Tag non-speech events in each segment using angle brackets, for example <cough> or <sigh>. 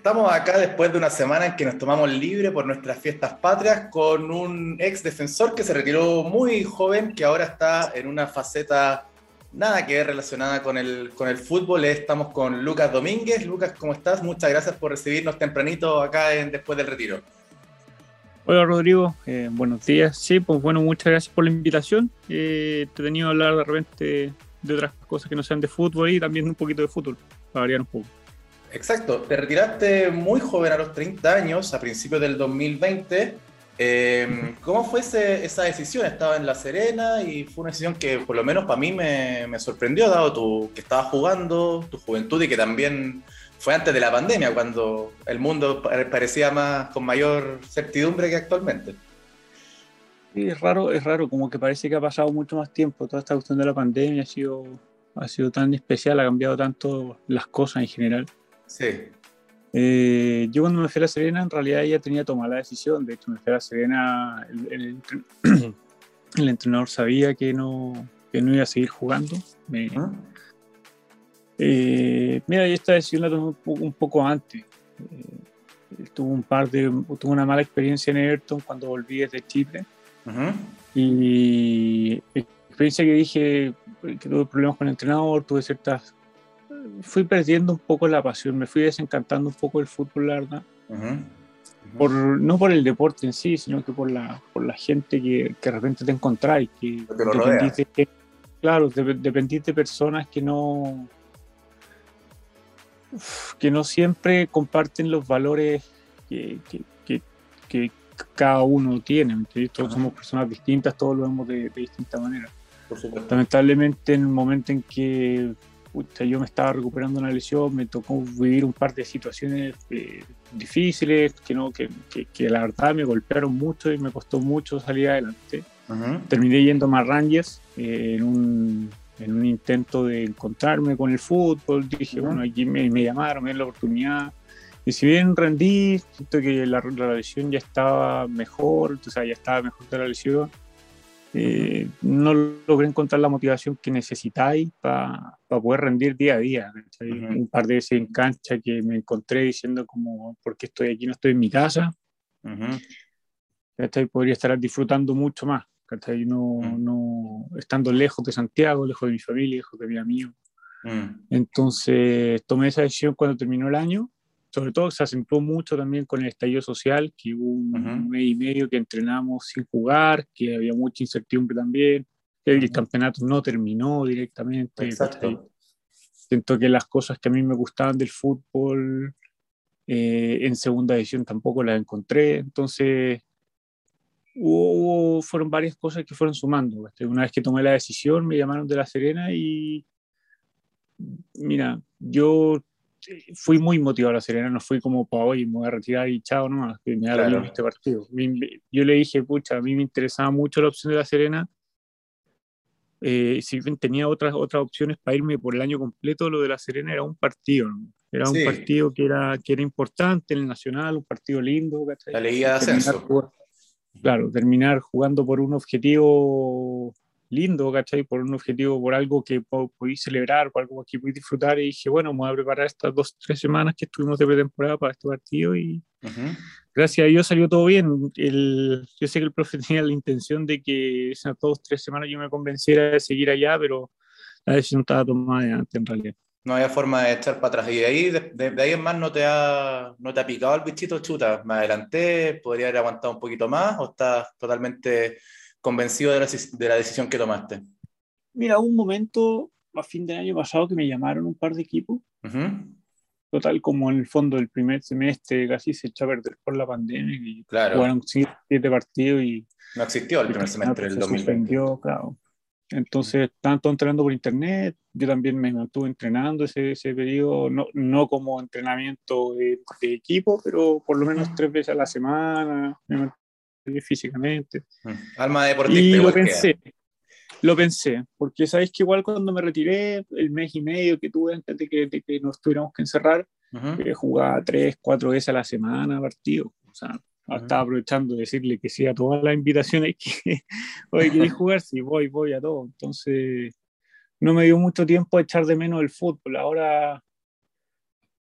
Estamos acá después de una semana en que nos tomamos libre por nuestras fiestas patrias con un ex defensor que se retiró muy joven, que ahora está en una faceta nada que ver relacionada con el, con el fútbol. Estamos con Lucas Domínguez. Lucas, ¿cómo estás? Muchas gracias por recibirnos tempranito acá en, después del retiro. Hola Rodrigo, eh, buenos días. Sí, pues bueno, muchas gracias por la invitación. Eh, te he tenido a hablar de repente de otras cosas que no sean de fútbol y también un poquito de fútbol, para variar un poco. Exacto, te retiraste muy joven a los 30 años, a principios del 2020. Eh, ¿Cómo fue esa decisión? Estaba en La Serena y fue una decisión que por lo menos para mí me, me sorprendió, dado tu, que estabas jugando, tu juventud y que también fue antes de la pandemia, cuando el mundo parecía más con mayor certidumbre que actualmente. Sí, es raro, es raro, como que parece que ha pasado mucho más tiempo. Toda esta cuestión de la pandemia ha sido, ha sido tan especial, ha cambiado tanto las cosas en general. Sí. Eh, yo cuando me fui a La Serena, en realidad ya tenía tomada la decisión. De hecho, me fui a La Serena, el, el, <clears throat> entrenador sabía que no, que no iba a seguir jugando. Me, eh, mira, yo esta decisión la tomé un poco, antes. Eh, tuve un par de, tuve una mala experiencia en Everton cuando volví desde Chipre. Y experiencia que dije que tuve problemas con el entrenador, tuve ciertas. Fui perdiendo un poco la pasión, me fui desencantando un poco el fútbol, la verdad. Por, no por el deporte en sí, sino que por la, por la gente que, que de repente te encontráis, que, que, claro, dependís de personas que no, que no siempre comparten los valores que, que, que, cada uno tiene. Todos somos personas distintas, todos lo vemos de, de distinta manera. Lamentablemente, en el momento en que yo me estaba recuperando una lesión, me tocó vivir un par de situaciones eh, difíciles que, no, que, que, la verdad me golpearon mucho y me costó mucho salir adelante. Terminé yendo más Rangers eh, en un en un intento de encontrarme con el fútbol, dije, bueno, aquí me, llamaron, me dieron la oportunidad. Y si bien rendí, siento que la, la lesión ya estaba mejor, o sea, ya estaba mejor de la lesión, eh, no logré encontrar la motivación que necesitáis para poder rendir día a día. Un par de veces en cancha que me encontré diciendo como, ¿por qué estoy aquí? No estoy en mi casa. Podría estar disfrutando mucho más. No, mm. no, estando lejos de Santiago, lejos de mi familia, lejos de mi amigo. Entonces tomé esa decisión cuando terminó el año. Sobre todo se acentuó mucho también con el estallido social, que hubo un mes y medio que entrenamos sin jugar, que había mucha incertidumbre también, que el campeonato no terminó directamente. Exacto. Siento que las cosas que a mí me gustaban del fútbol eh, en segunda edición tampoco las encontré. Entonces hubo, fueron varias cosas que fueron sumando. Una vez que tomé la decisión, me llamaron de La Serena y, mira, yo fui muy motivado a La Serena, no fui como para hoy, me voy a retirar y chao nomás, que me claro. este partido. Yo le dije, pucha, a mí me interesaba mucho la opción de La Serena. Eh, si bien tenía otras, otras opciones para irme por el año completo, lo de La Serena era un partido, Era un partido que era, que era importante en el Nacional, un partido lindo. La Liga de Ascenso claro, terminar jugando por un objetivo lindo, ¿cachai? Por un objetivo, por algo que podéis celebrar, por algo que podéis disfrutar. Y dije, bueno, vamos a preparar estas dos, tres semanas que estuvimos de pretemporada para este partido y gracias a Dios salió todo bien. El, yo sé que el profe <laughs> tenía la intención de que esas dos, tres semanas yo me convenciera de seguir allá, pero la decisión estaba tomada de antes en realidad. No había forma de echar para atrás. Y de ahí, de, ahí en más no te, ha, no te ha picado el bichito chuta. Me adelanté, podría haber aguantado un poquito más o estás totalmente convencido de la, de la decisión que tomaste. Mira, hubo un momento a fin del año pasado que me llamaron un par de equipos. Total, como en el fondo del primer semestre casi se echó a perder por la pandemia y claro. jugaron siete partidos y... No existió el primer semestre del 2020. claro. Entonces, tanto entrenando por internet, yo también me mantuve entrenando ese, ese periodo, no, no como entrenamiento de, equipo, pero por lo menos tres veces a la semana, me físicamente. Mm. Alma deportista. Y lo pensé, lo pensé, porque sabes que igual cuando me retiré, el mes y medio que tuve antes de que, de que nos tuviéramos que encerrar, eh, jugaba tres, cuatro veces a la semana partido. O sea, estaba aprovechando de decirle que sí a todas las invitaciones que <laughs> hoy quería <laughs> jugar, sí, voy, voy a todo. Entonces, no me dio mucho tiempo a echar de menos el fútbol. Ahora,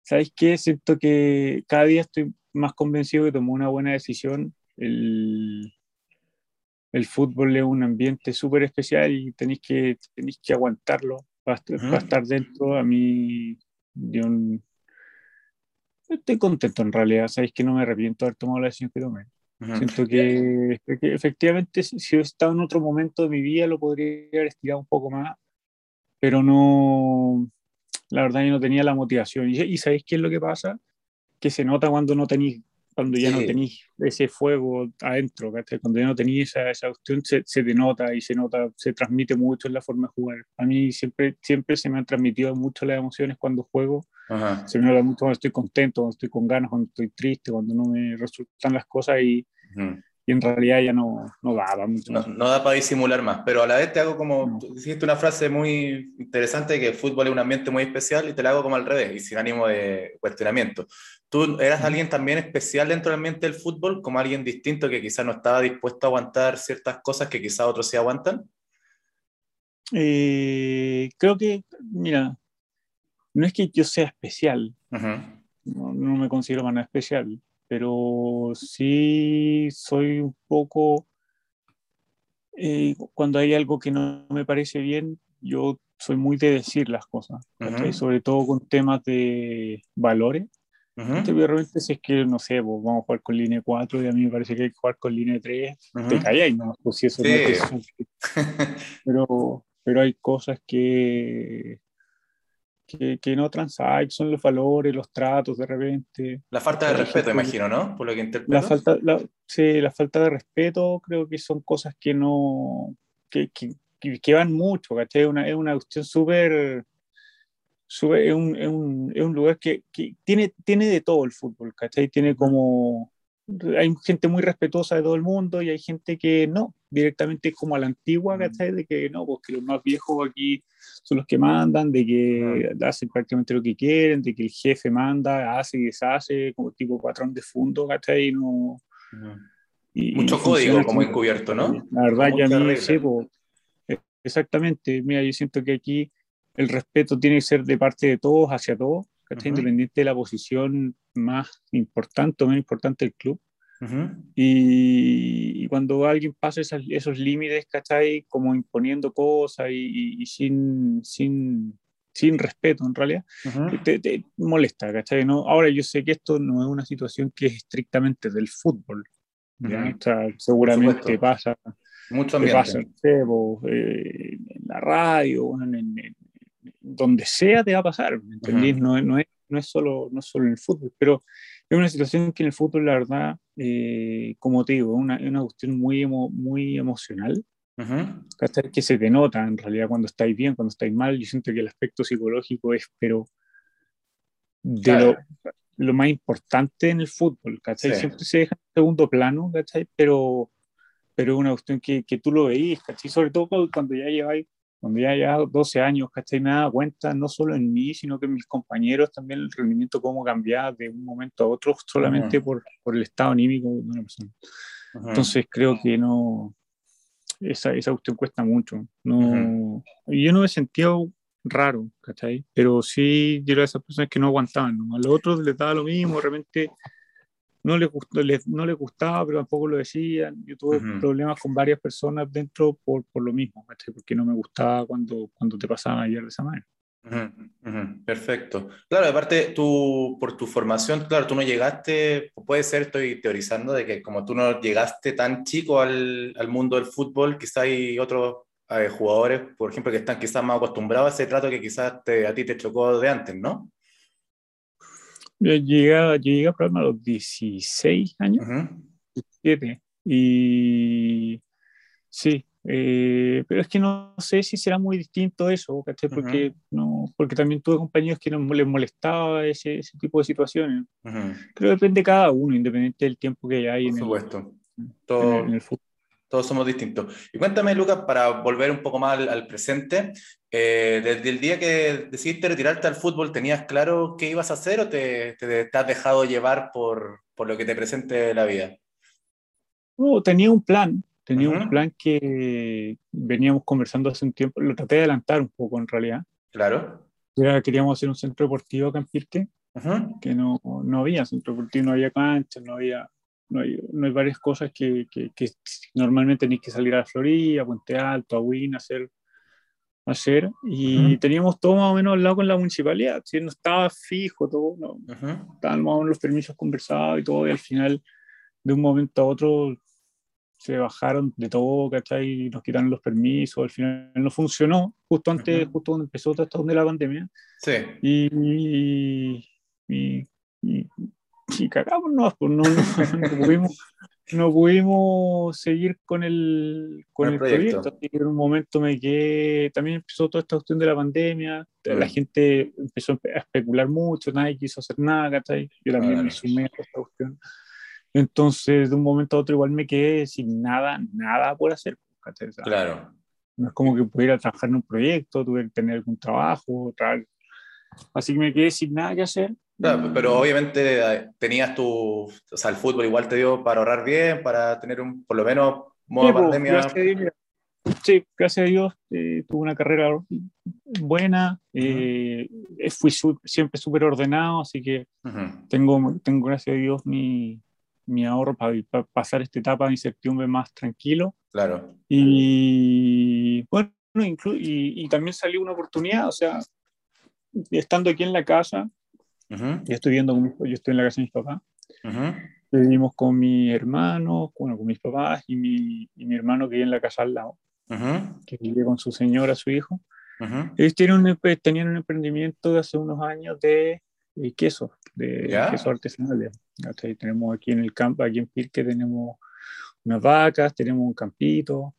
¿Sabes qué? Siento que cada día estoy más convencido que tomó una buena decisión. El, el fútbol es un ambiente súper especial y tenéis que, tenéis que aguantarlo para, estar dentro. A mí, yo estoy contento en realidad. Sabéis que no me arrepiento de haber tomado la decisión que tomé. Siento que, efectivamente, si, he estado en otro momento de mi vida, lo podría haber estirado un poco más, pero no, la verdad, yo no tenía la motivación. ¿Y, y sabéis qué es lo que pasa? Que se nota cuando no tenéis cuando ya no tenéis ese fuego adentro, cuando ya no tenéis esa, esa cuestión, se, se, denota y se nota, se transmite mucho en la forma de jugar. A mí siempre, siempre se me han transmitido mucho las emociones cuando juego, se me nota mucho cuando estoy contento, cuando estoy con ganas, cuando estoy triste, cuando no me resultan las cosas y, y en realidad ya no, no daba mucho. No, no, da para disimular más, pero a la vez te hago como, no. dijiste una frase muy interesante, que el fútbol es un ambiente muy especial y te la hago como al revés y sin ánimo de cuestionamiento. ¿Tú eras alguien también especial dentro del ambiente del fútbol, como alguien distinto que quizás no estaba dispuesto a aguantar ciertas cosas que quizás otros sí aguantan? Eh, creo que, mira, no es que yo sea especial, uh -huh. no, no, me considero más especial, pero sí soy un poco, eh, cuando hay algo que no me parece bien, yo soy muy de decir las cosas, uh -huh. sobre todo con temas de valores. Uh -huh. realmente si es que, no sé, pues, vamos a jugar con línea 4 y a mí me parece que hay que jugar con línea 3, uh -huh. te calláis, ¿no? Pues si eso sí. no es <laughs> pero, pero hay cosas que, que, que no transáis, son los valores, los tratos de repente. La falta de respeto, imagino, ¿no? Por lo que interpreto. La falta, la, sí, la falta de respeto creo que son cosas que no, que, que, que van mucho, ¿cachai? Una, es una cuestión súper, es, un, es, un, es un lugar que, que, tiene, tiene de todo el fútbol, ¿cachai? Tiene como, hay gente muy respetuosa de todo el mundo y hay gente que no, directamente como a la antigua, ¿cachai? De que no, porque los más viejos aquí son los que mandan, de que hacen prácticamente lo que quieren, de que el jefe manda, hace y deshace, como tipo patrón de fondo, ¿cachai? No, y, Mucho y código como encubierto, ¿no? La verdad, ya a mí, sí, pues, exactamente, mira, yo siento que aquí el respeto tiene que ser de parte de todos hacia todos, ¿cachai? Uh -huh. Independiente de la posición más importante o menos importante del club. Uh -huh. y, y, cuando alguien pasa esas, esos límites, ¿cachai? Como imponiendo cosas y, y, y sin, sin, sin, respeto en realidad, uh -huh. te, te, molesta, ¿cachai? ¿no? Ahora yo sé que esto no es una situación que es estrictamente del fútbol. ¿ya? O sea, seguramente pasa. Mucho ambiente. Pasa en, eh, en la radio, en, en, en, donde sea te va a pasar, ¿me entendés? No, no, es, no, es solo, no es solo en el fútbol, pero es una situación que en el fútbol, la verdad, eh, como te digo, es una, una cuestión muy, emo, muy emocional, uh -huh. que se denota en realidad cuando estáis bien, cuando estáis mal. Yo siento que el aspecto psicológico es, pero de claro. lo, lo, más importante en el fútbol, ¿cachai? Sí. Siempre se deja en segundo plano, ¿cachai? Pero, pero es una cuestión que, que tú lo veís, ¿cachai? Sobre todo cuando ya lleváis cuando ya ya 12 años, ¿cachai? Me daba cuenta no solo en mí, sino que en mis compañeros también el rendimiento cómo cambiaba de un momento a otro solamente por, por, el estado anímico de una persona. Entonces creo que no, esa, esa cuestión cuesta mucho. No. Yo no me sentía raro, ¿cachai? Pero sí, yo era de esas personas que no aguantaban, ¿no? a los otros les daba lo mismo, de repente no les, gustó, les, no les gustaba, pero tampoco lo decían. Yo tuve uh -huh. problemas con varias personas dentro por, por lo mismo, ¿cachai? porque no me gustaba cuando, cuando te pasaban ayer de esa manera. Uh -huh. Perfecto. Claro, aparte, tú, por tu formación, claro, tú no llegaste, puede ser, estoy teorizando, de que como tú no llegaste tan chico al, al mundo del fútbol, quizá hay otros eh, jugadores, por ejemplo, que están quizás más acostumbrados a ese trato que quizás te, a ti te chocó de antes, ¿no? Yo llegué, yo llegué a a los 16 años, uh -huh. 17, y sí, eh, pero es que no sé si será muy distinto eso, ¿cachai? Porque, uh -huh. no, porque también tuve compañeros que no les molestaba ese, ese tipo de situaciones. Uh -huh. Creo que depende de cada uno, independiente del tiempo que hay Por supuesto. En el, Todo... en el, en el fútbol todos somos distintos. Y cuéntame, Lucas, para volver un poco más al, al presente, eh, desde el día que decidiste retirarte al fútbol, ¿tenías claro qué ibas a hacer o te, te, te has dejado llevar por, por, lo que te presente la vida? No, tenía un plan, tenía uh -huh. un plan que veníamos conversando hace un tiempo, lo traté de adelantar un poco en realidad. Claro. Queríamos hacer un centro deportivo acá en Pirque, que no, no había centro deportivo, no había cancha, no había, no hay, no hay varias cosas que, que, que normalmente tenéis que salir a la Florida, a Puente Alto, a Win, a hacer, hacer y teníamos todo más o menos al lado con la municipalidad, ¿sí? no estaba fijo todo, no, estaban más o menos los permisos conversados y todo, y al final, de un momento a otro, se bajaron de todo, ¿cachai? Y nos quitaron los permisos, al final no funcionó, justo antes, justo cuando empezó toda esta onda de la pandemia. Sí. Y, y, y, cagamos, no, pues no, no, pudimos, no, pudimos, seguir con el, con el, proyecto. en un momento me quedé, también empezó toda esta cuestión de la pandemia, la gente empezó a especular mucho, nadie quiso hacer nada, ¿cachai? Yo también me sumé a esta cuestión. Entonces, de un momento a otro, igual me quedé sin nada, nada por hacer. claro. No es como que pudiera trabajar en un proyecto, tuve que tener algún trabajo, así que me quedé sin nada que hacer. Pero obviamente eh, tenías tu, o sea, el fútbol igual te dio para ahorrar bien, para tener un, por lo menos, modo sí, pandemia. Gracias sí, gracias a Dios, eh, tuve una carrera buena, eh, fui siempre súper ordenado, así que tengo, tengo, gracias a Dios, mi, mi ahorro para, pasar esta etapa de incertidumbre más tranquilo. Claro. Y bueno, y, también salió una oportunidad, o sea, estando aquí en la casa, yo estoy viendo, yo estoy en la casa de mis papás, vivimos con mi hermano, bueno, con mis papás y mi, y mi hermano que vive en la casa al lado, que vive con su señora, su hijo. Ellos tienen un, tenían un emprendimiento de hace unos años de queso, de queso artesanal. Tenemos aquí en el campo, aquí en Pirque tenemos unas vacas, tenemos un campito,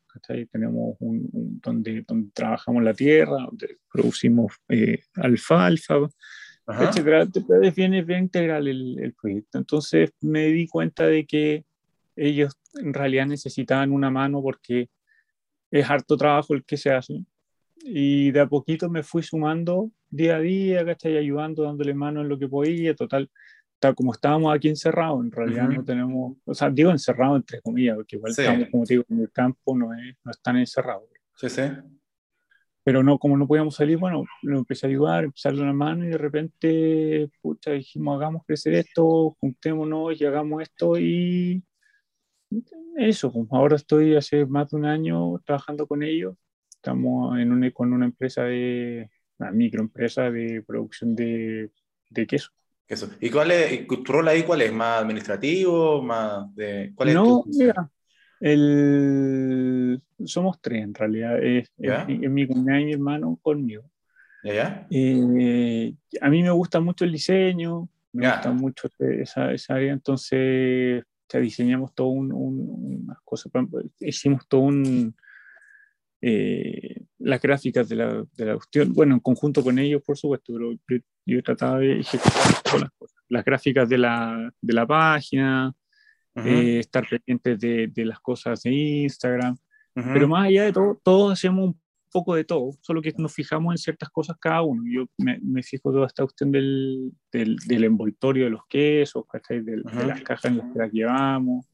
tenemos un, donde, donde trabajamos la tierra, donde producimos eh, alfalfa, etcétera. Es bien, bien integral el, el proyecto. Entonces me di cuenta de que ellos en realidad necesitaban una mano porque es harto trabajo el que se hace y de a poquito me fui sumando día a día, ¿cachai? Ayudando, dándole mano en lo que podía, total, tal como estábamos aquí encerrados, en realidad no tenemos, o sea, digo encerrados entre comillas, porque igual estamos, como digo, en el campo, no, es, no están encerrados. Sí, sí. Pero no, como no podíamos salir, bueno, lo empecé a ayudar, empecé a darle una mano y de repente, pucha, dijimos, hagamos crecer esto, juntémonos y hagamos esto y eso, pues, ahora estoy hace más de un año trabajando con ellos Estamos en una, con una empresa de, una microempresa de producción de, de queso. queso. ¿Y cuál es, tu rol ahí cuál es? ¿Más administrativo? Más de, ¿cuál es no, mira, el, somos tres en realidad. Es, es, mi cuñada y mi hermano conmigo. Eh, a mí me gusta mucho el diseño, me gusta mucho esa, esa área, entonces diseñamos todo un, un, unas cosas, hicimos todo un, eh, las gráficas de la, de la, cuestión, bueno, en conjunto con ellos, por supuesto, pero yo, he tratado de ejecutar todas las cosas. Las gráficas de la, de la página, eh, estar pendientes de, de, las cosas de Instagram, pero más allá de todo, todos hacemos un poco de todo, solo que nos fijamos en ciertas cosas cada uno. Yo me, me fijo toda esta cuestión del, del, del, envoltorio de los quesos, de, de las cajas en las que las llevamos,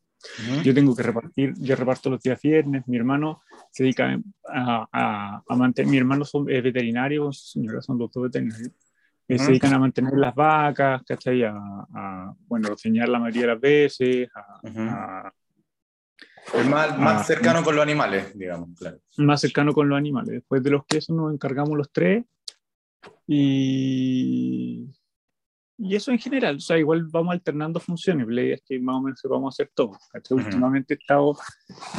yo tengo que repartir, yo reparto los días viernes, mi hermano se dedica a, a, mantener, mi hermano son, es veterinario, señora son dos veterinarios, uh se dedican a mantener las vacas, ¿cachai? A, a bueno, enseñar la mayoría de las veces, a, es más, más cercano con los animales, digamos, claro. Más cercano con los animales. Después de los quesos nos encargamos los tres y, y eso en general, o sea, igual vamos alternando funciones, la idea es que más o menos vamos a hacer todo. Últimamente estamos,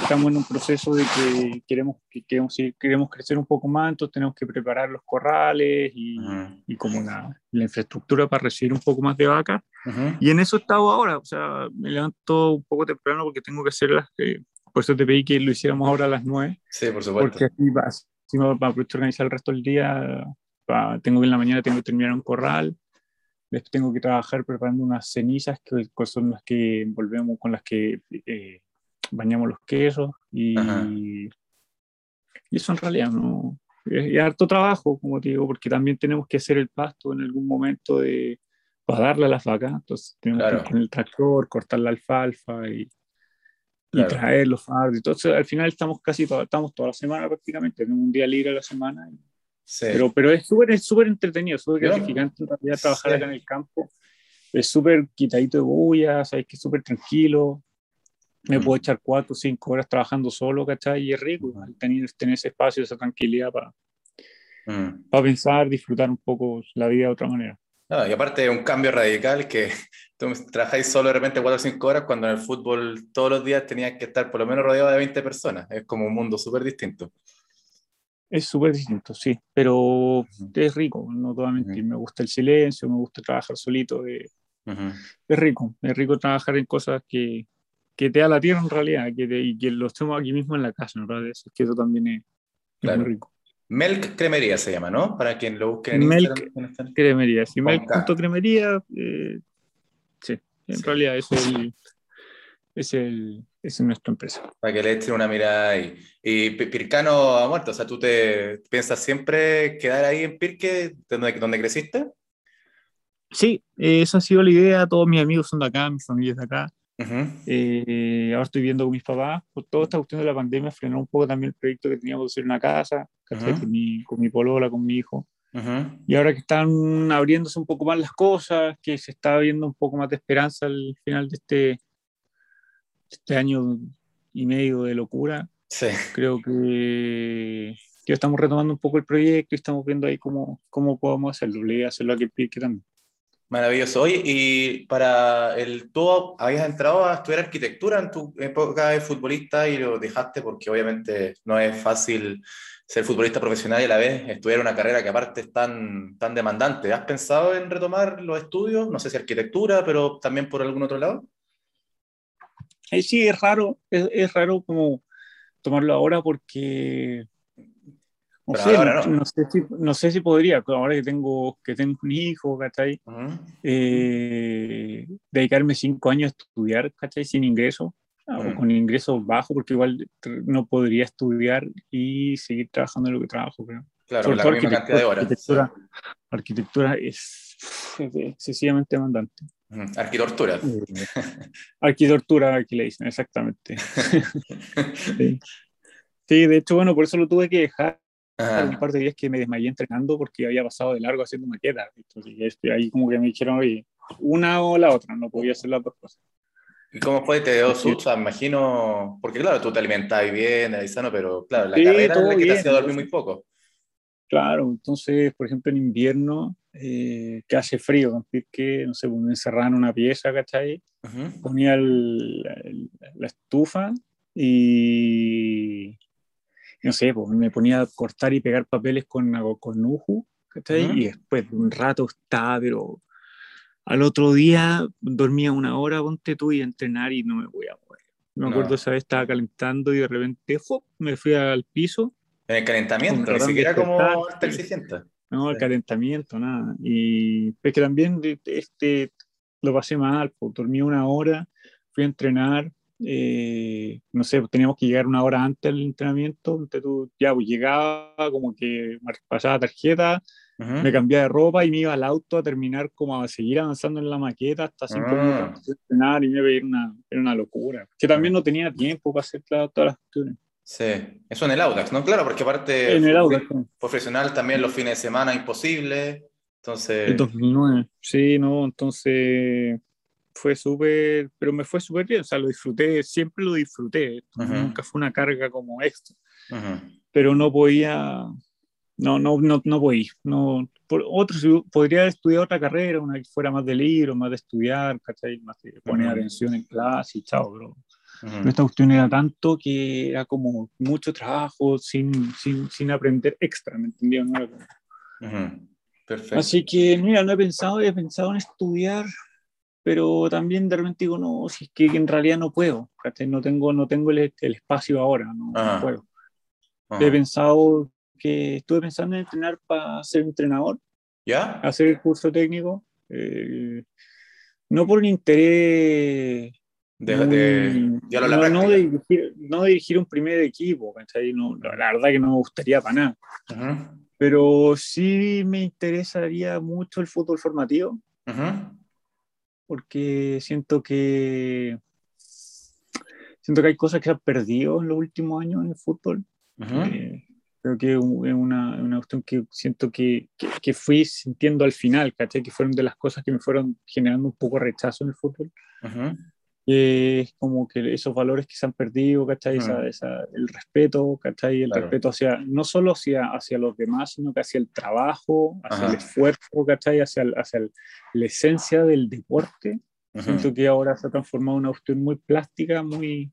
estamos en un proceso de que queremos, que queremos, queremos crecer un poco más, entonces tenemos que preparar los corrales y, y como la, la, infraestructura para recibir un poco más de vacas. Y en eso he estado ahora, o sea, me levanto un poco temprano porque tengo que hacer las que, por eso te pedí que lo hiciéramos ahora a las 9. Sí, por supuesto. Porque así va, así va, va a organizar el resto del día, tengo que en la mañana tengo que terminar un corral tengo que trabajar preparando unas cenizas que son las que envolvemos, con las que eh, bañamos los quesos. Y, y, eso en realidad no. Es, harto trabajo, como te digo, porque también tenemos que hacer el pasto en algún momento de, para darle a las vacas. Entonces tenemos que ir con el tractor, cortar la alfalfa y, y traer los fardos. Entonces al final estamos casi estamos toda la semana prácticamente. Tenemos un día libre a la semana. Pero, pero es súper súper entretenido, súper gratificante en realidad trabajar acá en el campo. Es súper quitadito de bulla, sabes que es súper tranquilo. Me puedo echar cuatro o cinco horas trabajando solo, ¿cachai? Y es rico tener, tener ese espacio, esa tranquilidad para para pensar, disfrutar un poco la vida de otra manera. y aparte un cambio radical que <laughs> tú trabajáis solo de repente 4 o 5 horas cuando en el fútbol todos los días tenías que estar por lo menos rodeado de 20 personas. Es como un mundo súper distinto. Es súper distinto, sí, pero es rico, no te Me gusta el silencio, me gusta trabajar solito. Eh, es rico, es rico trabajar en cosas que, que te da la tierra en realidad que y que lo estemos aquí mismo en la casa, ¿no? Es que eso también es, muy rico. Melk Cremería se llama, ¿no? Para quien lo busque en Melk Cremería, sí, Melk.cremería, eh, sí, en realidad es el, es el, es nuestra empresa. Para que le echen una mirada ahí. Y Pircano ha muerto, o sea, ¿tú te piensas siempre quedar ahí en Pirque, donde, donde creciste? Sí, esa ha sido la idea, todos mis amigos son de acá, mi familia es de acá. Eh, ahora estoy viendo con mis papás, por toda esta cuestión de la pandemia frenó un poco también el proyecto que teníamos de hacer una casa, con, mi, con mi polola, con mi hijo. Y ahora que están abriéndose un poco más las cosas, que se está viendo un poco más de esperanza al final de este, este año y medio de locura, creo que, que, estamos retomando un poco el proyecto y estamos viendo ahí cómo, cómo podemos hacerlo. Le hacerlo aquí que también. Maravilloso. Oye, y para el tú habías entrado a estudiar arquitectura en tu época de futbolista y lo dejaste porque obviamente no es fácil ser futbolista profesional y a la vez estudiar una carrera que aparte es tan, tan demandante. ¿Has pensado en retomar los estudios? No sé si arquitectura, pero también por algún otro lado. Sí, es raro, es, es raro como tomarlo ahora porque no. sé, si, no sé si podría, ahora que tengo, que tengo un hijo, ¿cachai? Eh, dedicarme cinco años a estudiar, ¿cachai? Sin ingreso, o con ingresos bajos, porque igual no podría estudiar y seguir trabajando en lo que trabajo, creo. Claro, la misma cantidad de horas. Arquitectura, arquitectura es, excesivamente demandante. Arquitectura. Arquitectura, aquí le dicen, exactamente. <laughs> sí. sí, de hecho, bueno, por eso lo tuve que dejar un par de días que me desmayé entrenando porque había pasado de largo haciendo maquetas. Entonces, ahí como que me dijeron, oye, una o la otra, no podía hacer las dos cosas. ¿Y cómo fue? ¿Te dio susto? Imagino, porque claro, tú te alimentabas bien, eres sano, pero claro, la carrera es la que te hacía dormir muy poco. Claro, entonces, por ejemplo, en invierno, eh, que hace frío, que, no sé, pues, me encerraba en una pieza, ¿cachai? Ponía la estufa y no sé, pues me ponía a cortar y pegar papeles con, con Nuju, Y después de un rato estaba, pero al otro día dormía una hora, ponte tú, y a entrenar y no me voy a mover. Me acuerdo esa vez estaba calentando y de repente me fui al piso. En el calentamiento, ni siquiera como hasta exigente. No, el calentamiento, nada. Y es que también este, lo pasé mal, pues, dormí una hora, fui a entrenar, eh, no sé, teníamos que llegar una hora antes del entrenamiento, entonces tú ya pues, llegaba, como que pasaba tarjeta, me cambiaba de ropa y me iba al auto a terminar como a seguir avanzando en la maqueta hasta cinco ah. minutos de entrenar y me veía una, era una locura, que también no tenía tiempo para hacer todas las cuestiones. Sí, eso en el Audax, ¿no? Claro, porque aparte en el Audax, profesional también los fines de semana imposible, entonces... En 2009, sí, no, entonces fue súper, pero me fue súper bien, o sea, lo disfruté, siempre lo disfruté, nunca fue una carga como extra, pero no podía, no, no, no, no podía, no, por otros, podría estudiar otra carrera, una que fuera más de libro, más de estudiar, ¿cachai? Más de poner atención en clase y chao, esta cuestión era tanto que era como mucho trabajo sin, sin, sin aprender extra, ¿me entendieron? Perfecto. Así que, mira, no he pensado, he pensado en estudiar pero también de repente digo, no, si es que en realidad no puedo, no tengo, no tengo el, espacio ahora, no, puedo. He pensado que estuve pensando en entrenar para ser entrenador, ¿ya? Hacer el curso técnico, eh, no por un interés... De, de, no, no, de dirigir, no, dirigir, un primer equipo, no, la verdad que no me gustaría para nada. Pero sí me interesaría mucho el fútbol formativo. Uh porque siento que siento que hay cosas que se han perdido en los últimos años en el fútbol. Eh, Creo que es una, una cuestión que siento que, que, fui sintiendo al final, ¿cachai? Que fueron de las cosas que me fueron generando un poco rechazo en el fútbol. Es como que esos valores que se han perdido, ¿cachai? esa, el respeto, ¿cachai? El respeto hacia, no solo hacia, hacia los demás, sino que hacia el trabajo, hacia el esfuerzo, ¿cachai? Hacia, hacia la esencia del deporte. Siento que ahora se ha transformado en una cuestión muy plástica, muy,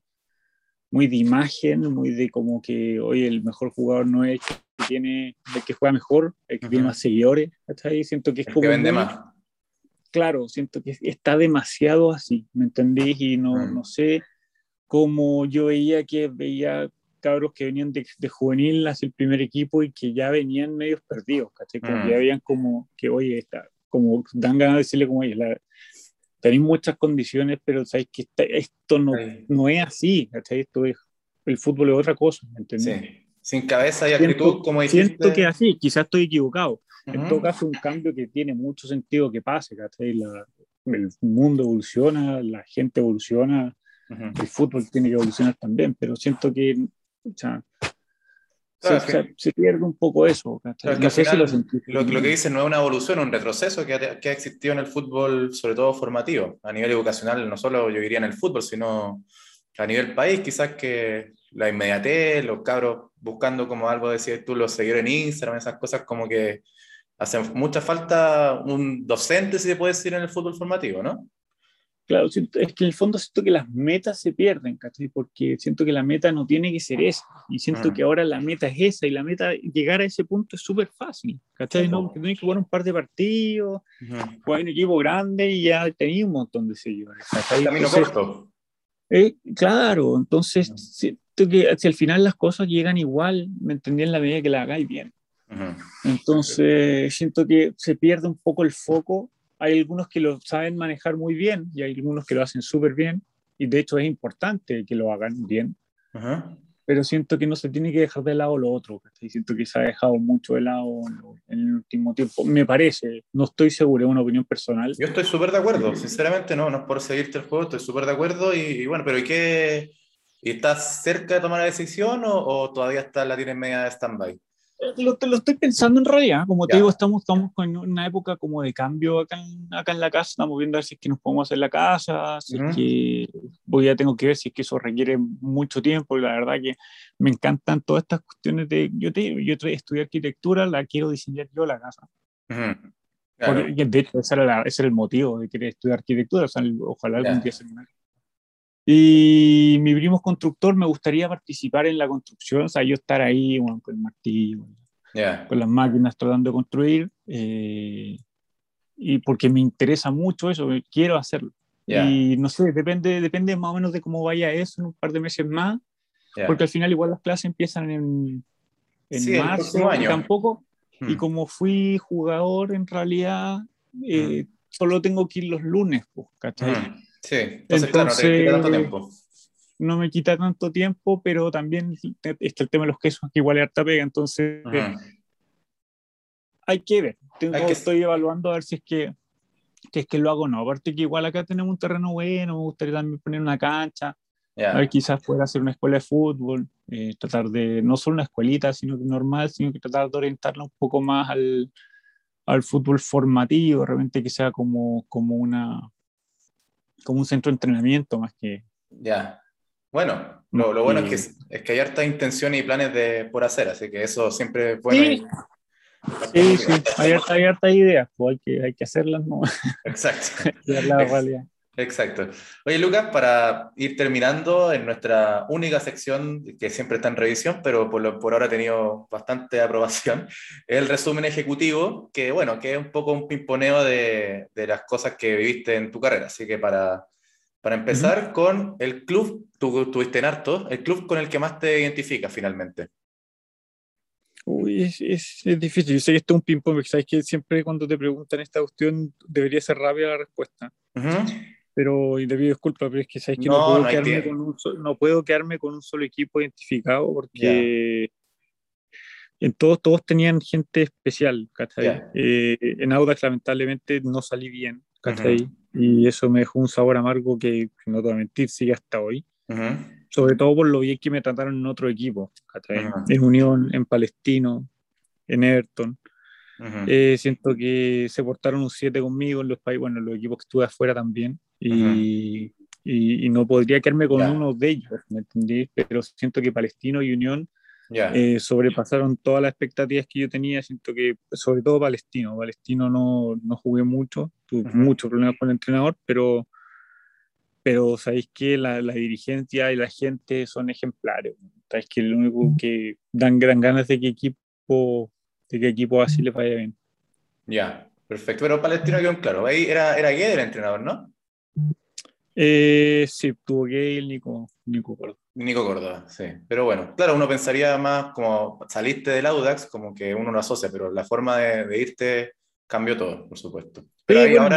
muy de imagen, muy de como que, hoy el mejor jugador no es el que, tiene, el que juega mejor, el que tiene más seguidores, ¿cachai? Siento que es como... Que vende más. Claro, siento que está demasiado así, ¿me entendés? Y no, mm. no sé cómo yo veía que veía cabros que venían de, de, juvenil hacia el primer equipo y que ya venían medios perdidos, ¿cachai? Como mm. ya veían como que, oye, está, como dan ganas de decirle como, oye, la, tenéis muchas condiciones, pero sabéis que esto no, no es así, Esto es, el fútbol es otra cosa, ¿me Sí. Sin cabeza y actitud, como dijiste. Siento que así, quizás estoy equivocado. En todo caso, un cambio que tiene mucho sentido que pase, el mundo evoluciona, la gente evoluciona, el fútbol tiene que evolucionar también, pero siento que, o sea, se, pierde un poco eso. lo, lo, que dice no es una evolución, un retroceso que ha, que ha, existido en el fútbol, sobre todo formativo, a nivel educacional, no solo yo diría en el fútbol, sino a nivel país, quizás que la inmediatez, los cabros buscando como algo, decías tú, los seguidores en Instagram, esas cosas como que hacen mucha falta un docente, si se puede decir, en el fútbol formativo, ¿no? Claro, es que en el fondo siento que las metas se pierden, ¿cachai? Porque siento que la meta no tiene que ser esa. Y siento que ahora la meta es esa y la meta, llegar a ese punto es súper fácil, ¿cachai? no, porque que jugar un par de partidos, jugar un equipo grande y ya tenías un montón de seguidores. Camino corto. Eh, claro, entonces siento que si al final las cosas llegan igual, me entendí en la medida que la hagáis bien. Entonces siento que se pierde un poco el foco hay algunos que lo saben manejar muy bien y hay algunos que lo hacen súper bien y de hecho es importante que lo hagan bien. Pero siento que no se tiene que dejar de lado lo otro. Siento que se ha dejado mucho de lado en el último tiempo. Me parece, no estoy seguro, es una opinión personal. Yo estoy súper de acuerdo, sinceramente no, no es por seguirte el juego, estoy súper de acuerdo y, bueno, pero ¿y qué? ¿Y estás cerca de tomar la decisión o, o todavía está, la tienes media de stand-by? Lo, lo, estoy pensando en realidad, como te digo, estamos, estamos en una época como de cambio acá en, acá en la casa, estamos viendo a ver si es que nos podemos hacer la casa, si es que voy a tengo que ver si es que eso requiere mucho tiempo y la verdad que me encantan todas estas cuestiones de, yo te yo estudié arquitectura, la quiero diseñar yo la casa. de hecho, ese era, ese era, el motivo de querer estudiar arquitectura, o sea, ojalá algún día se me y mi primo constructor, me gustaría participar en la construcción, o sea, yo estar ahí con el martillo, con las máquinas tratando de construir, eh, y porque me interesa mucho eso, quiero hacerlo. Y no sé, depende, depende más o menos de cómo vaya eso en un par de meses más, porque al final igual las clases empiezan en, en marzo, y tampoco, y hmm. como fui jugador en realidad, eh, hmm. solo tengo que ir los lunes, pues, ¿cachai? Hmm. Sí, entonces, claro, no te quita tanto tiempo. No me quita tanto tiempo, pero también está el tema de los quesos, que igual es harta pega, entonces hay que ver. Tengo, Estoy evaluando a ver si es que es que lo hago o no. Aparte que igual acá tenemos un terreno bueno, me gustaría también poner una cancha. A ver, quizás pueda hacer una escuela de fútbol, eh, tratar de, no solo una escuelita, sino que normal, sino que tratar de orientarla un poco más al, al fútbol formativo, realmente que sea como, como una, como un centro de entrenamiento más que... Ya. Bueno, lo, lo bueno es que, es que hay harta intención y planes de, por hacer, así que eso siempre es bueno. Sí, sí, sí, hay harta, hay harta ideas, pues hay que, hay que hacerlas, ¿no? Exacto. <laughs> la realidad. Exacto. Oye, Lucas, para ir terminando en nuestra única sección que siempre está en revisión, pero por, por ahora ha tenido bastante <laughs> aprobación, el resumen ejecutivo, que bueno, que es un poco un pimponeo de, de las cosas que viviste en tu carrera. Así que para, para empezar con el club, tú tuviste en harto, el club con el que más te identificas finalmente. Uy, es, es, difícil. Yo sé que esto es un ping-pong, porque sabes que siempre cuando te preguntan esta cuestión debería ser rápida la respuesta. Uh pero y te pido disculpas, pero es que sabes que no, puedo quedarme con un no puedo quedarme con un solo equipo identificado porque en todos, todos tenían gente especial, ¿cachai? Eh, en Audax lamentablemente no salí bien, ¿cachai? Y eso me dejó un sabor amargo que, no te voy a mentir, sigue hasta hoy. sobre todo por lo bien que me trataron en otro equipo, en Unión, en Palestino, en Everton. Eh, siento que se portaron un 7 conmigo en los países, bueno, en los equipos que estuve afuera también. Y, y, no podría quedarme con uno de ellos, ¿me entendí? Pero siento que Palestino y Unión eh, sobrepasaron todas las expectativas que yo tenía. Siento que, sobre todo Palestino, Palestino no, no jugué mucho, tuve muchos problemas con el entrenador, pero, pero sabéis que la, la, dirigencia y la gente son ejemplares. Sabéis que lo único que dan gran ganas de que equipo, de que equipo así le vaya bien. Ya, perfecto. Pero Palestino quedó claro. Ahí era, era gay el entrenador, ¿no? Eh, sí, tuvo gay el Nico, Nico Córdoba. Nico Córdoba, sí. Pero bueno, claro, uno pensaría más como saliste del Audax, como que uno lo asocia, pero la forma de, irte cambió todo, por supuesto. Pero yo,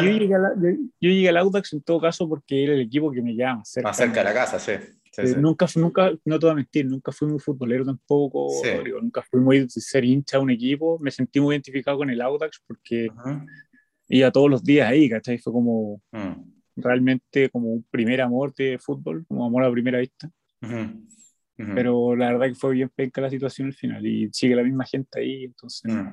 llegué al Audax en todo caso porque era el equipo que me llama. Cerca, más cerca de la casa, sí. Eh, nunca, nunca, no te voy a mentir, nunca fui muy futbolero tampoco, nunca fui muy ser hincha de un equipo, me sentí muy identificado con el Audax porque iba todos los días ahí, ¿cachai? Fue como mm. Realmente como un primer amor de fútbol, como amor a primera vista. Pero la verdad que fue bien penca la situación al final y sigue la misma gente ahí, entonces mm.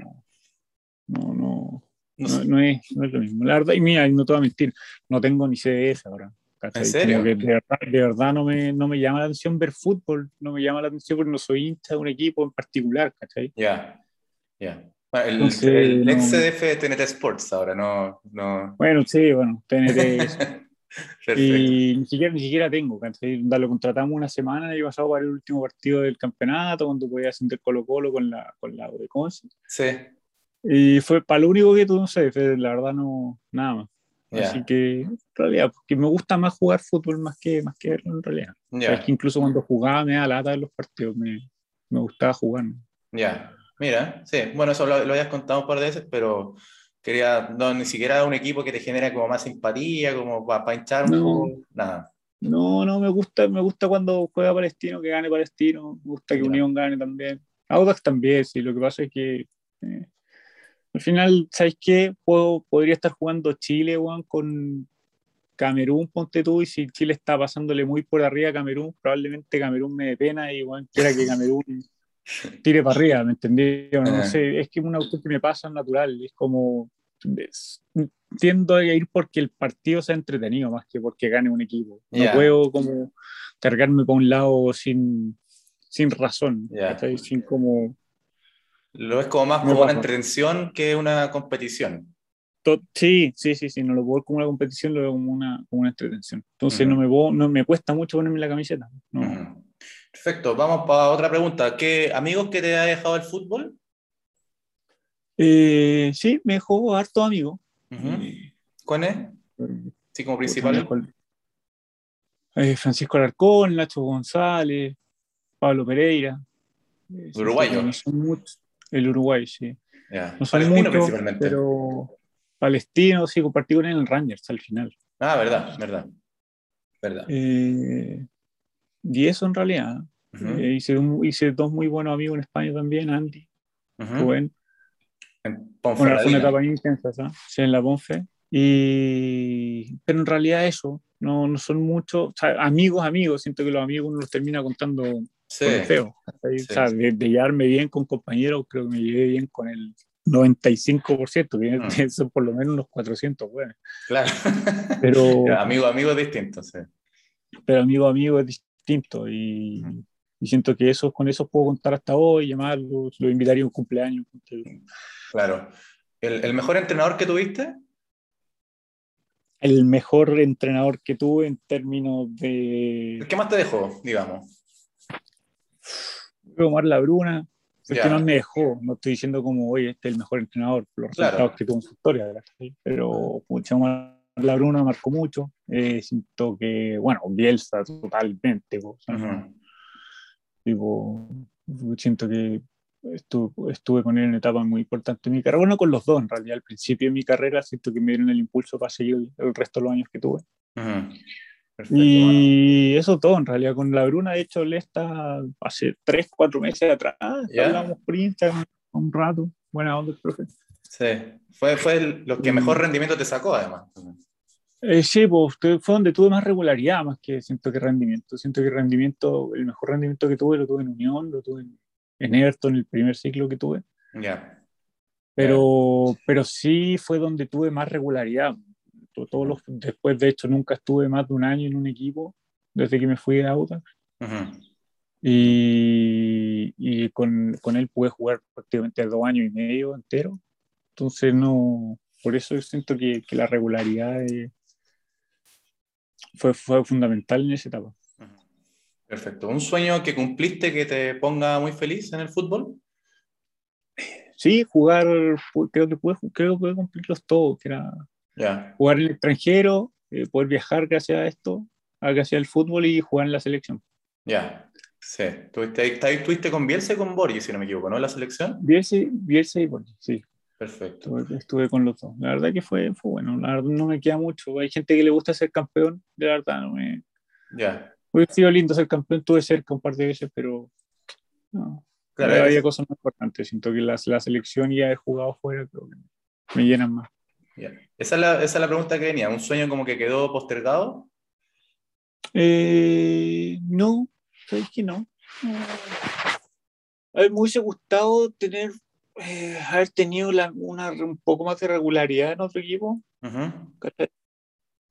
no, no, no, no, es, no, es, lo mismo. La verdad, y mira, no te voy a mentir, no tengo ni CDS ahora. ¿En serio? de, verdad, de verdad, no, me, no me llama la atención ver fútbol, no me llama la atención porque no soy hincha de un equipo en particular, ¿cachai? Ya, ya. El, el, ex CDF de TNT Sports ahora, no, no... Bueno, sí, bueno, TNT <laughs> Y ni siquiera, ni siquiera tengo, Lo contratamos una semana y pasado para el último partido del campeonato, cuando podía ascender Colo Colo con la, con la de Sí. Y fue para lo único que tú, no sé, la verdad no, nada más. Así que, en realidad, porque me gusta más jugar fútbol más que, más que verlo en realidad. Es que incluso cuando jugaba me da lata de los partidos, me, me gustaba jugar. Ya, mira, sí, bueno, eso lo, lo habías contado un par de veces, pero quería, no, ni siquiera un equipo que te genera como más simpatía, como para hinchar no, nada. No, no, me gusta, me gusta cuando juega Palestino, que gane Palestino, me gusta que Unión gane también. Audax también, sí, lo que pasa es que eh, al final, ¿sabes qué? Puedo, podría estar jugando Chile, Juan, con Camerún, ponte tú, y si Chile está pasándole muy por arriba a Camerún, probablemente Camerún me dé pena y Juan quiera que Camerún <laughs> tire para arriba, ¿me entendí? No, eh. sé, es que es una cuestión que me pasa natural, es como, tiendo a ir porque el partido sea entretenido más que porque gane un equipo. No puedo como cargarme para un lado sin, sin razón, sin como... Lo es como más como una entretención que una competición. Sí, sí, sí, sí, no lo puedo como una competición, lo veo como una, como una entretención. Entonces no, me no me cuesta mucho ponerme la camiseta. Perfecto, vamos para otra pregunta. ¿Qué amigos que te ha dejado el fútbol? Eh, sí, me dejó harto amigo. ¿Cuál es? Sí, como principal. Eh, Francisco Alarcón, Nacho González, Pablo Pereira. Eh, Uruguayo. el Uruguay, sí. No son muchos, pero palestino, sí, compartí con él en el Rangers al final. Ah, verdad, verdad. verdad. Eh, y eso en realidad. Eh, hice, hice, dos muy buenos amigos en España también, Andy, Rubén. En bueno, fue una etapa intensa, Sí, en la Ponfe. Y... Pero en realidad eso, no, no son muchos, amigos, amigos, siento que los amigos uno los termina contando sí. feo. O sea, de, llevarme bien con compañeros, creo que me llevé bien con el 95%, que mm. <laughs> son por lo menos unos 400, bueno. Claro. Pero, <laughs> amigo, amigo es distinto, sí. Pero amigo, amigo es distinto y, siento que eso, con eso puedo contar hasta hoy, llamarlos, lo invitaría a un cumpleaños. Claro. ¿El, ¿El, mejor entrenador que tuviste? El mejor entrenador que tuve en términos de... ¿Qué más te dejó, digamos? Omar Labruna, es que no me dejó, no estoy diciendo como, oye, este es el mejor entrenador, los resultados que tuvo en su historia, pero mucho Omar Labruna marcó mucho, eh, siento que, bueno, Bielsa totalmente, tipo, siento que estuve, estuve, con él en etapa muy importante en mi carrera, bueno, con los dos en realidad, al principio de mi carrera siento que me dieron el impulso para seguir el, resto de los años que tuve. y eso todo, en realidad, con la Bruna, de hecho, le está hace 3, 4 meses atrás, hablamos por Instagram un rato, buena onda, profe. Sí, fue, fue lo que mejor rendimiento te sacó, además. Eh, sí, pues fue donde tuve más regularidad, más que siento que rendimiento. Siento que rendimiento, el mejor rendimiento que tuve lo tuve en Unión, lo tuve en, en Everton, el primer ciclo que tuve. Ya. Pero, pero sí fue donde tuve más regularidad. Todos los, después, de hecho, nunca estuve más de un año en un equipo desde que me fui de Auta. Y, y con, con, él pude jugar prácticamente dos años y medio entero. Entonces, no, por eso yo siento que, que la regularidad fue, fue fundamental en esa etapa. Perfecto. ¿Un sueño que cumpliste que te ponga muy feliz en el fútbol? Sí, jugar, creo que pude, creo que cumplirlos todos, que era jugar en el extranjero, eh, poder viajar gracias a esto, gracias al fútbol y jugar en la selección. Ya, sí. ¿Tuviste, con Bielsa y con Borges, si no me equivoco, ¿no? En la selección. Bielsa, Bielsa y Borges, sí. Perfecto. Estuve, con los dos. La verdad que fue, fue bueno. La verdad no me queda mucho. Hay gente que le gusta ser campeón. De verdad no me. Ya. Hubiera sido lindo ser campeón. Tuve cerca un par de veces, pero. No. Claro, había cosas más importantes. Siento que la, la selección y haber jugado fuera creo que me llenan más. Esa, es la, esa es la pregunta que venía. ¿Un sueño como que quedó postergado? Eh, no, sabes que no. A mí me hubiese gustado tener eh, haber tenido una, un poco más de regularidad en otro equipo.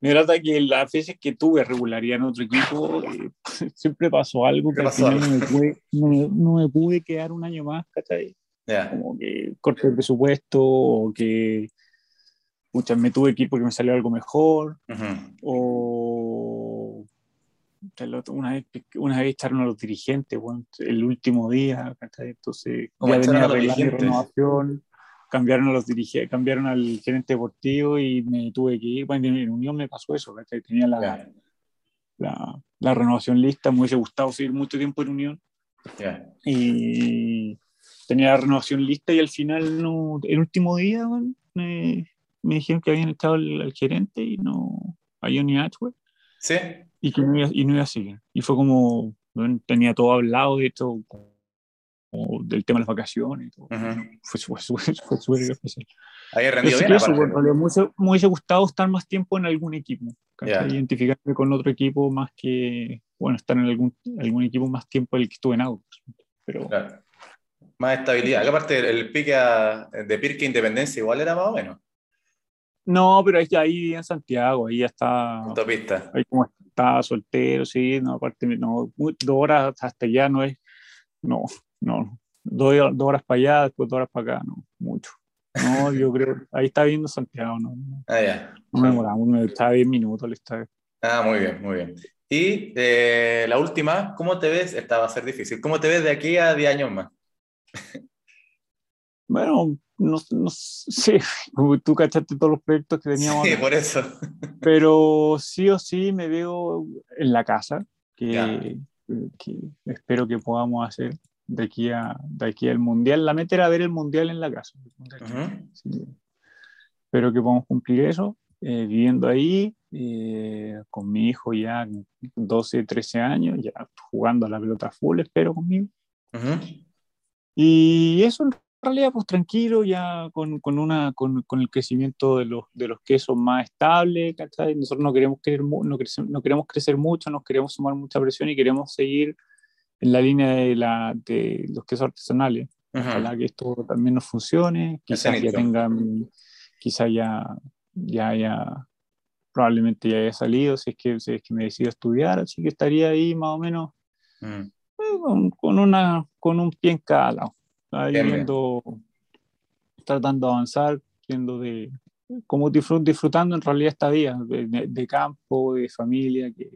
Me verdad que las veces que tuve regularidad en otro equipo, eh, <laughs> siempre pasó algo que al final no me, pude, no, me, pude, quedar un año más, ¿cachai? Como que corte de presupuesto o que muchas me tuve que ir porque me salió algo mejor o una vez, una vez echaron a los dirigentes, bueno, el último día, entonces ya venía la renovación, cambiaron a los dirigentes, cambiaron al gerente deportivo y me tuve que ir, bueno, en Unión me pasó eso, tenía la, la, la, renovación lista, me hubiese gustado seguir mucho tiempo en Unión. Y tenía la renovación lista y al final, no, el último día, me, me, dijeron que habían echado al, gerente y no, a Johnny Ashworth. Sí y que no iba, y no iba a seguir. Y fue como, tenía todo hablado de esto, del tema de las vacaciones y todo. Fue súper <laughs> especial. Había rendido bien. Eso, me, hubiese, gustado estar más tiempo en algún equipo, identificarme con otro equipo más que, bueno, estar en algún, algún equipo más tiempo del que estuve en autos. Pero, Más estabilidad. aparte, el pique de Pirque Independencia igual era más o menos. No, pero ahí, ahí en Santiago, ahí ya está. Autopista. Ahí como estaba soltero, sí, no, aparte, no, dos horas hasta allá no es, no, no, dos, horas para allá, después dos horas para acá, no, mucho. No, yo <laughs> creo, ahí está viendo Santiago, no. Ah, ya. No me demoramos, me estaba 10 minutos está Ah, muy bien, muy bien. Y eh, la última, ¿cómo te ves? Esta va a ser difícil. ¿Cómo te ves de aquí a 10 años más? <laughs> Bueno, no, no sé, <laughs> tú cachaste todos los proyectos que teníamos. Sí, por eso. Pero sí o sí me veo en la casa, que, que espero que podamos hacer de aquí, a, de aquí al Mundial. La meta era ver el Mundial en la casa. Espero que podamos cumplir eso, eh, viviendo ahí, eh, con mi hijo ya 12, 13 años, ya jugando a la pelota full, espero conmigo. Y eso realidad, pues tranquilo, ya con, con una, con, con, el crecimiento de los, de los quesos más estable, ¿cachai? Nosotros no queremos, crecer, no, no, queremos crecer mucho, nos queremos sumar mucha presión y queremos seguir en la línea de, la, de los quesos artesanales. Ojalá que esto también nos funcione, quizás ya tengan, quizás ya, ya, ya, probablemente ya haya salido, si es que, si es que me decido estudiar, así que estaría ahí más o menos mm. eh, con, con, una, con un pie en cada lado viendo, tratando de avanzar, viendo de, como disfrutando en realidad esta vida de, campo, de familia, que,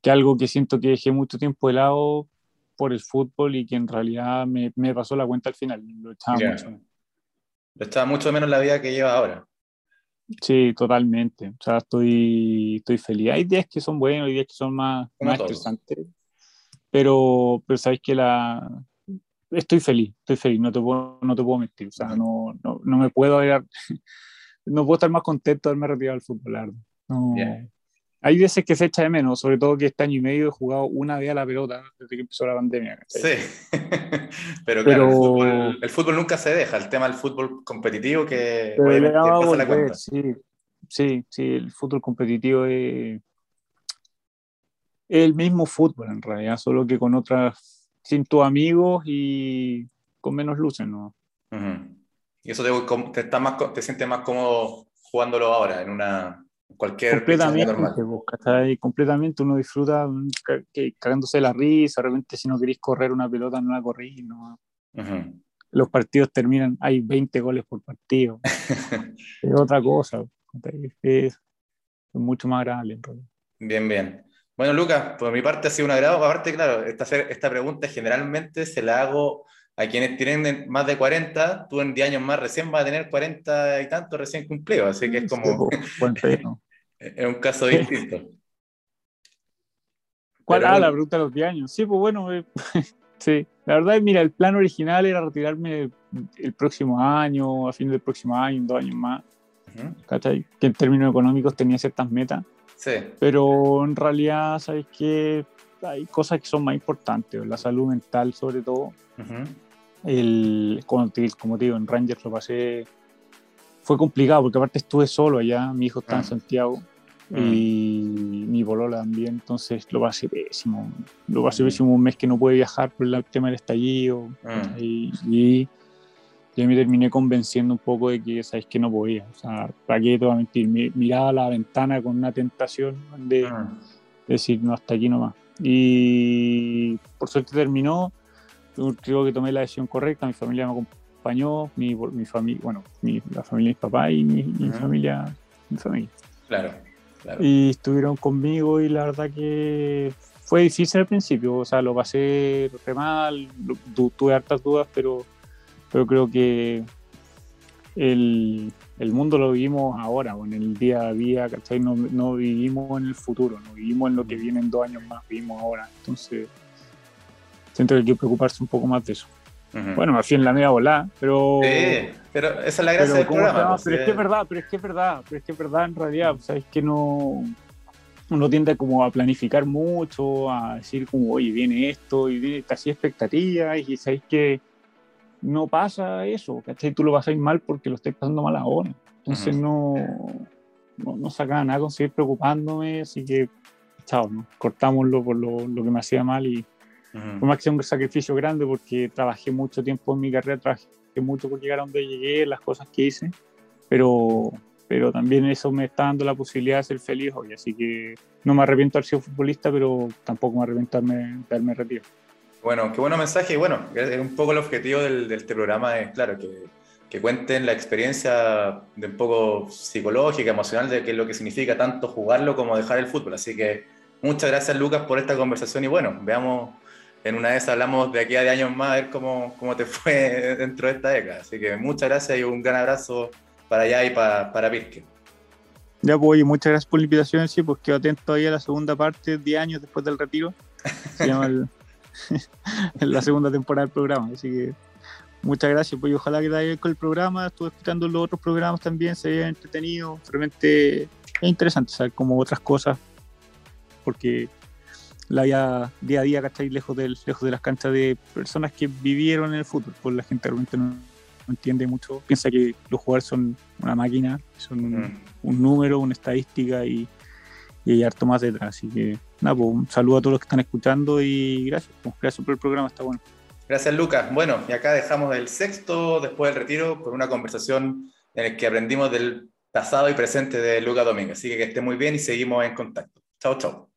que, algo que siento que dejé mucho tiempo de lado por el fútbol y que en realidad me, me pasó la cuenta al final. Lo echaba mucho. Lo echaba mucho menos la vida que lleva ahora. Sí, totalmente. O sea, estoy, estoy feliz. Hay días que son buenos, hay días que son más, más estresantes. Pero, pero sabes que la, estoy feliz, estoy feliz, no te puedo, no te puedo mentir, o sea, no, no, no me puedo <laughs> no puedo estar más contento de haberme retirado del fútbol, no. Hay veces que se echa de menos, sobre todo que este año y medio he jugado una vez a la pelota desde que empezó la pandemia. Sí, <laughs> pero, claro, El, fútbol, nunca se deja, el tema del fútbol competitivo que obviamente la cuenta. Sí. sí, sí, el fútbol competitivo es, el mismo fútbol en realidad, solo que con otras, sin tus amigos y con menos luces, ¿no? Y eso te, te, más, te sientes más cómodo jugándolo ahora, en una cualquier completamente, normal. completamente uno disfruta cagándose la risa, de repente si no queréis correr una pelota no la corrís, ¿no? Los partidos terminan, hay 20 goles por partido. <laughs> es otra cosa, es, mucho más agradable. Bien, bien. Bueno, Lucas, por mi parte ha sido un agrado. Aparte, claro, esta, esta pregunta generalmente se la hago a quienes tienen más de 40. Tú en 10 años más recién vas a tener 40 y tantos recién cumplidos. Así que es como. <laughs> es un caso distinto. ¿Cuál? Ah, la pregunta de los 10 años. Sí, pues bueno, eh, <laughs> sí. La verdad, es, mira, el plan original era retirarme el próximo año, a fin del próximo año, dos años más. ¿Cachai? Que en términos económicos tenía ciertas metas. Pero en realidad, ¿sabes qué? Hay cosas que son más importantes, la salud mental sobre todo. el, como, te, como digo, en Rangers lo pasé, fue complicado porque aparte estuve solo allá, mi hijo está en ah. Santiago ah. y mi bolola también, entonces lo pasé pésimo. Lo pasé pésimo un mes que no pude viajar por el tema del estallido ah. y, y yo me terminé convenciendo un poco de que, sabes que no podía. O sea, ¿para qué te voy a mentir? Miraba la ventana con una tentación de ah. decir, no, hasta aquí nomás. Y por suerte terminó. Creo que tomé la decisión correcta. Mi familia me acompañó, mi, mi familia, bueno, mi, la familia de mis papás y mi, mi familia, mi familia. Claro, claro. Y estuvieron conmigo y la verdad que fue difícil al principio. O sea, lo pasé re mal, tuve hartas dudas, pero pero creo que el, el mundo lo vivimos ahora, en el día a día, ¿cachai? No, no, vivimos en el futuro, no vivimos en lo que viene en dos años más, vivimos ahora. Entonces, siento que hay que preocuparse un poco más de eso. Bueno, me fui en la media volada, pero. Sí, pero esa es la gracia del programa. Pues, pero es que es verdad, pero es que es verdad, pero es que es verdad en realidad, sabes que no. Uno tiende como a planificar mucho, a decir como, oye, viene esto, y viene casi expectativas, y sabéis que no pasa eso, ¿cachai? Tú lo vas a ir mal porque lo estás pasando mal ahora. Entonces no, no, no, sacaba nada con seguir preocupándome, así que, chao, ¿no? cortámoslo por lo, lo que me hacía mal y fue más que un sacrificio grande porque trabajé mucho tiempo en mi carrera, trabajé mucho por llegar a donde llegué, las cosas que hice, pero, pero también eso me está dando la posibilidad de ser feliz hoy, así que no me arrepiento de haber sido futbolista, pero tampoco me arrepiento de haberme retirado. Bueno, qué bueno mensaje. Y bueno, un poco el objetivo de este programa es, claro, que, que, cuenten la experiencia de un poco psicológica, emocional, de qué es lo que significa tanto jugarlo como dejar el fútbol. Así que muchas gracias, Lucas, por esta conversación. Y bueno, veamos, en una vez hablamos de aquí a de años más, a ver cómo, cómo te <laughs> fue dentro de esta década. Así que muchas gracias y un gran abrazo para allá y para, para Pirque. Ya, pues, muchas gracias por la invitación. Sí, pues quedo atento ahí a la segunda parte, 10 años después del retiro. <laughs> Se llama el <laughs> en la segunda temporada del programa. Así que muchas gracias, pues ojalá que te haya con el programa. Estuve escuchando los otros programas también, se había entretenido. Realmente es interesante saber como otras cosas, porque la vida día a día, ¿cachai? Lejos, del, lejos de las canchas de personas que vivieron en el fútbol, pues la gente realmente no, entiende mucho. Piensa que los jugadores son una máquina, son un, mm. un número, una estadística y y hay harto más detrás. Así que pues, un saludo a todos los que están escuchando y gracias, pues, gracias por el programa, está bueno. Gracias Lucas. Bueno, y acá dejamos el sexto después del retiro con una conversación en la que aprendimos del pasado y presente de Lucas Domínguez. Así que que esté muy bien y seguimos en contacto. Chao, chao.